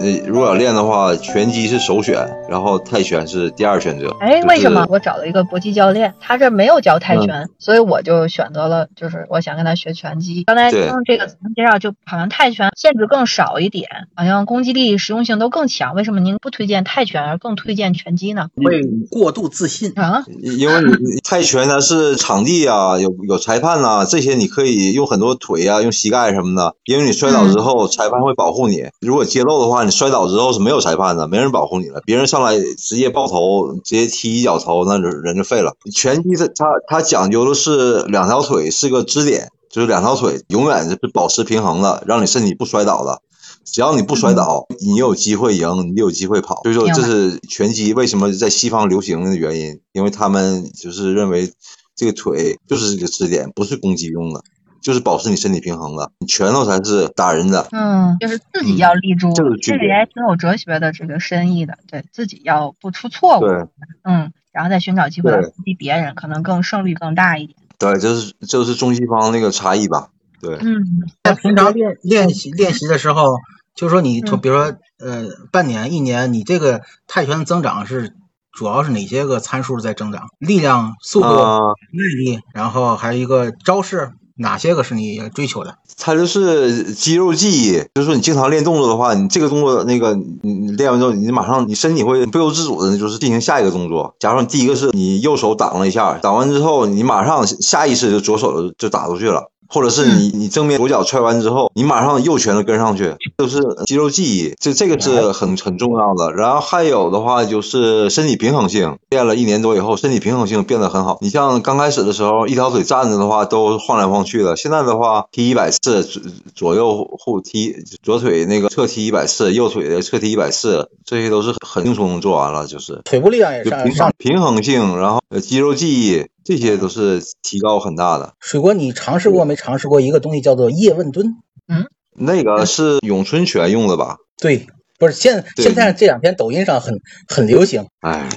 呃，如果要练的话，拳击是首选，然后泰拳是第二选择。哎，为什么？我找了一个搏击教练，他这没有教泰拳，所以我就选择了，就是我想跟他学拳击。刚才听这个介绍，就好像泰拳限制更少一点，好像攻击力、实用性都更强。为什么您不推荐泰拳，而更推荐拳击呢？会过度自信。啊，因为你你泰拳它是场地啊，有有裁判呐、这些你可以用很多腿啊，用膝盖什么的。因为你摔倒之后，裁判会保护你。如果揭露的话，你摔倒之后是没有裁判的，没人保护你了。别人上来直接爆头，直接踢一脚头，那人人就废了。拳击它它它讲究的是两条腿是个支点，就是两条腿永远是保持平衡的，让你身体不摔倒的。只要你不摔倒，你有机会赢，你有机会跑。所以说，这是拳击为什么在西方流行的原因，因为他们就是认为这个腿就是这个支点，不是攻击用的，就是保持你身体平衡的。你拳头才是打人的。嗯，就是自己要立住，这个区别这里还挺有哲学的这个深意的。对自己要不出错误，对嗯，然后再寻找机会来对攻击别人，可能更胜率更大一点。对，就是就是中西方那个差异吧？对，嗯，在平常练练习练习的时候，就是说你比如说呃半年一年，你这个泰拳的增长是主要是哪些个参数在增长？力量、速度、啊、耐力，然后还有一个招式，哪些个是你追求的？它就是肌肉记忆，就是说你经常练动作的话，你这个动作那个你你练完之后，你马上你身体会不由自主的就是进行下一个动作。假如你第一个是你右手挡了一下，挡完之后，你马上下意识就左手就打出去了。或者是你你正面左脚踹完之后，你马上右拳头跟上去，就是肌肉记忆，这这个是很很重要的。然后还有的话就是身体平衡性，练了一年多以后，身体平衡性变得很好。你像刚开始的时候，一条腿站着的话都晃来晃去的，现在的话踢一百次，左左右后踢，左腿那个侧踢一百次，右腿的侧踢一百次，这些都是很轻松做完了，就是。腿部力量也上上。平衡性，然后呃肌肉记忆，这些都是提高很大的。水哥，你尝试过没尝试过一个东西叫做叶问蹲？嗯那个是咏春拳用的吧？对，不是现现在这两天抖音上很很流行。哎，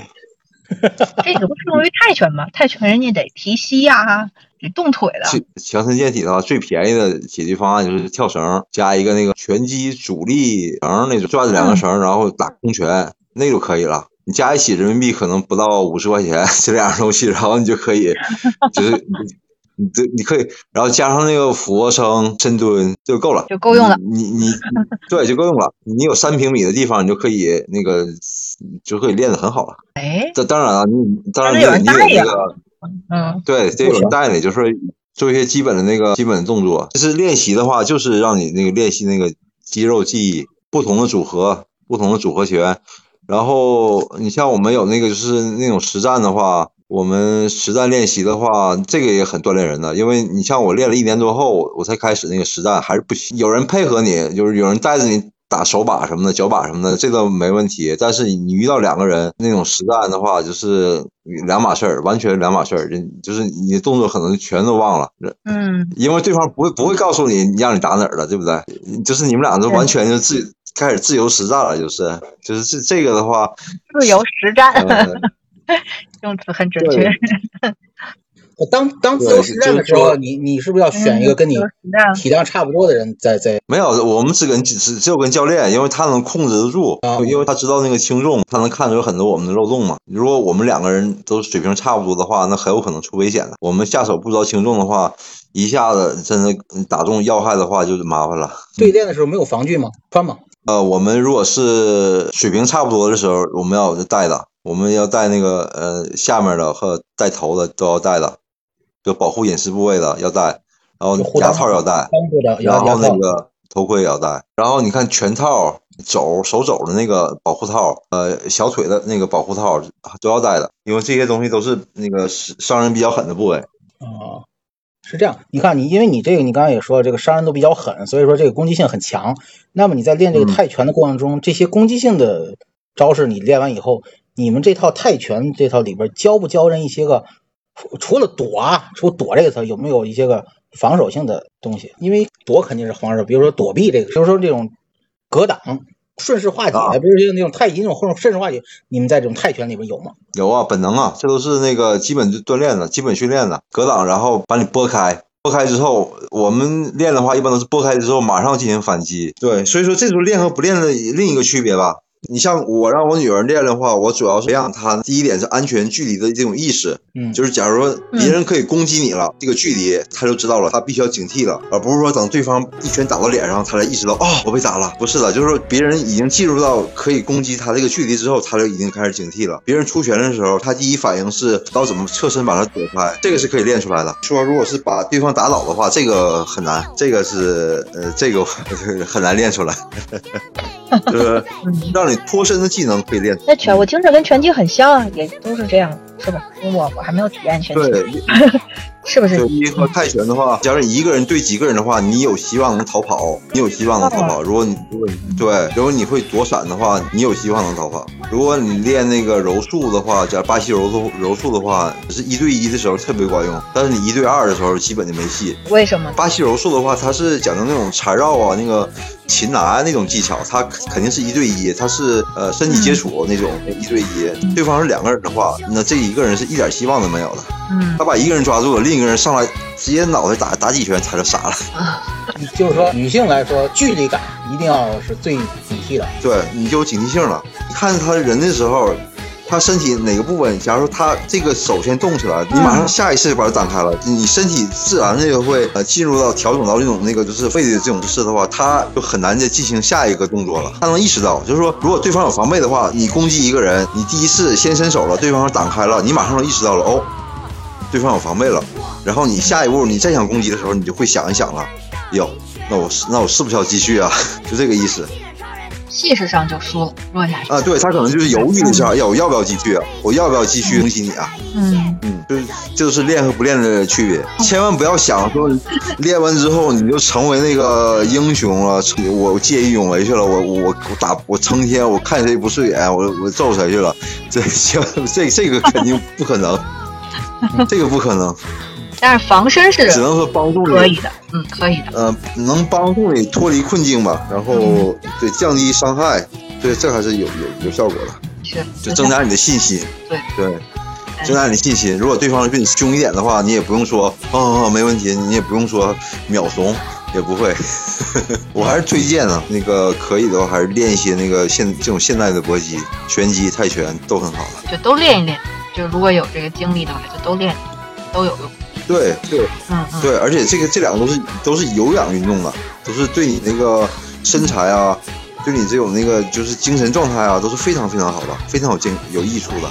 这个不适用于泰拳吗？泰拳人家得提膝呀、得动腿的。强强身健体的话，最便宜的解决方案就是跳绳，加一个那个拳击阻力绳那种，转着两个绳，然后打空拳，那就可以了。你加一起人民币可能不到五十块钱，这两样东西，然后你就可以，就是你这你可以，然后加上那个俯卧撑、深蹲就够了，就够用了你你你对就够用了。你有三平米的地方，你就可以那个就可以练得很好了。哎，这当然了，你当然还得有你得你得带呀那个。嗯，对，得有人带你，就是做一些基本的那个基本的动作。就是练习的话，就是让你那个练习那个肌肉记忆，不同的组合，不同的组合拳。然后你像我们有那个就是那种实战的话，我们实战练习的话，这个也很锻炼人的。因为你像我练了一年多后，我才开始那个实战，还是不行。有人配合你，就是有人带着你。打手把什么的，脚把什么的，这个没问题。但是你遇到两个人那种实战的话，就是两码事儿，完全两码事儿。就是你的动作可能全都忘了，嗯，因为对方不会不会告诉你让你打哪儿了，对不对？就是你们俩都完全就自开始自由实战了，就是就是这这个的话，自由实战，呃，用词很准确。当当自由实战的时候，就是说你你是不是要选一个跟你体量差不多的人在在？没有，我们只跟只只有跟教练，因为他能控制得住，啊因为他知道那个轻重，他能看出很多我们的漏洞嘛。如果我们两个人都水平差不多的话，那很有可能出危险的。我们下手不知道轻重的话，一下子真的打中要害的话，就是麻烦了。对练的时候没有防具吗？穿吗？呃，我们如果是水平差不多的时候，我们要就带的，我们要带那个呃下面的和带头的都要带的，就保护隐私部位的要带，然后牙套要戴，裆部的然后。那个头盔也要带，然后你看拳套、肘、手肘的那个保护套，呃，小腿的那个保护套都要带的，因为这些东西都是那个伤人比较狠的部位。哦，是这样。你看你，因为你这个你刚刚也说这个伤人都比较狠，所以说这个攻击性很强。那么你在练这个嗯泰拳的过程中，这些攻击性的招式你练完以后，你们这套泰拳这套里边教不教人一些个，除了躲啊，除了躲这个词，有没有一些个防守性的东西？因为躲肯定是防守，比如说躲避这个，比如说这种格挡、顺势化解，啊比如说那种太极那种或者顺势化解，你们在这种泰拳里面有吗？有啊，本能啊，这都是那个基本锻炼的、基本训练的。格挡，然后把你拨开，拨开之后，我们练的话，一般都是拨开之后马上进行反击。对，所以说这时候练和不练的另一个区别吧。你像我让我女儿练的话，我主要是培养她第一点是安全距离的这种意识，嗯，就是假如说别人可以攻击你了，这个距离她就知道了，她必须要警惕了，而不是说等对方一拳打到脸上，她才意识到哦我被打了。不是的，就是说别人已经进入到可以攻击她这个距离之后，她就已经开始警惕了。别人出拳的时候，她第一反应是刀怎么侧身把他躲开，这个是可以练出来的。说如果是把对方打倒的话，这个很难，这个是呃这个 很难练出来，就是让你脱身的技能可以练。那拳我听着跟拳击很像啊，也都是这样，是吧？因为我我还没有体验拳击，对，是不是九？一和泰拳的话，假如你一个人对几个人的话，你有希望能逃跑，你有希望能逃跑。如果你如果你对，如果你会躲闪的话，你有希望能逃跑。如果你练那个柔术的话，假如巴西柔术柔术的话，是一对一的时候特别管用，但是你一对二的时候基本就没戏。为什么？巴西柔术的话，它是讲究那种缠绕啊，那个擒拿那种技巧，它肯定是一对一，它是呃身体接触那种一对一。对方是两个人的话，那这一个人是一点希望都没有的。嗯他把一个人抓住了，另一个人上来直接脑袋打打几拳，他就傻了。就是说女性来说，距离感一定要是最警惕的。对，你就有警惕性了。你看他人的时候，他身体哪个部位，假如说他这个手先动起来，你马上下意识就把它展开了，你身体自然的就会呃进入到调整到这种那个就是肺的这种姿势的话，他就很难再进行下一个动作了。他能意识到，就是说，如果对方有防备的话，你攻击一个人，你第一次先伸手了，对方挡开了，你马上就意识到了，哦，对方有防备了，然后你下一步你再想攻击的时候，你就会想一想了，哟，那我是那我是不是要继续啊？就这个意思。气势上就输了，弱下去。啊，对他可能就是犹豫了一下，要我要不要继续啊？我要不要继续恭喜你啊？嗯，嗯，就是这就是练和不练的区别。千万不要想说 练完之后你就成为那个英雄了，我见义勇为去了，我我我打我成天我看谁不顺眼，我我揍谁去了。这这这个肯定不可能，这个不可能，但是防身是只能说帮助你。可以的，嗯，可以的。呃，能帮助你脱离困境吧，然后对降低伤害，对，这还是有有有效果的。是，就增加你的信心。对对，增加你的信心。如果对方比你凶一点的话，你也不用说，哦，没问题，你也不用说秒怂，也不会。我还是推荐啊，那个可以的话，还是练一些那个现这种现代的搏击、拳击、泰拳都很好的。就都练一练。就如果有这个精力的话，就都练，都有用。对对嗯嗯，对，而且这个这两个都是都是有氧运动的，都是对你那个身材啊，对你这种那个就是精神状态啊，都是非常非常好的，非常有健有益处的。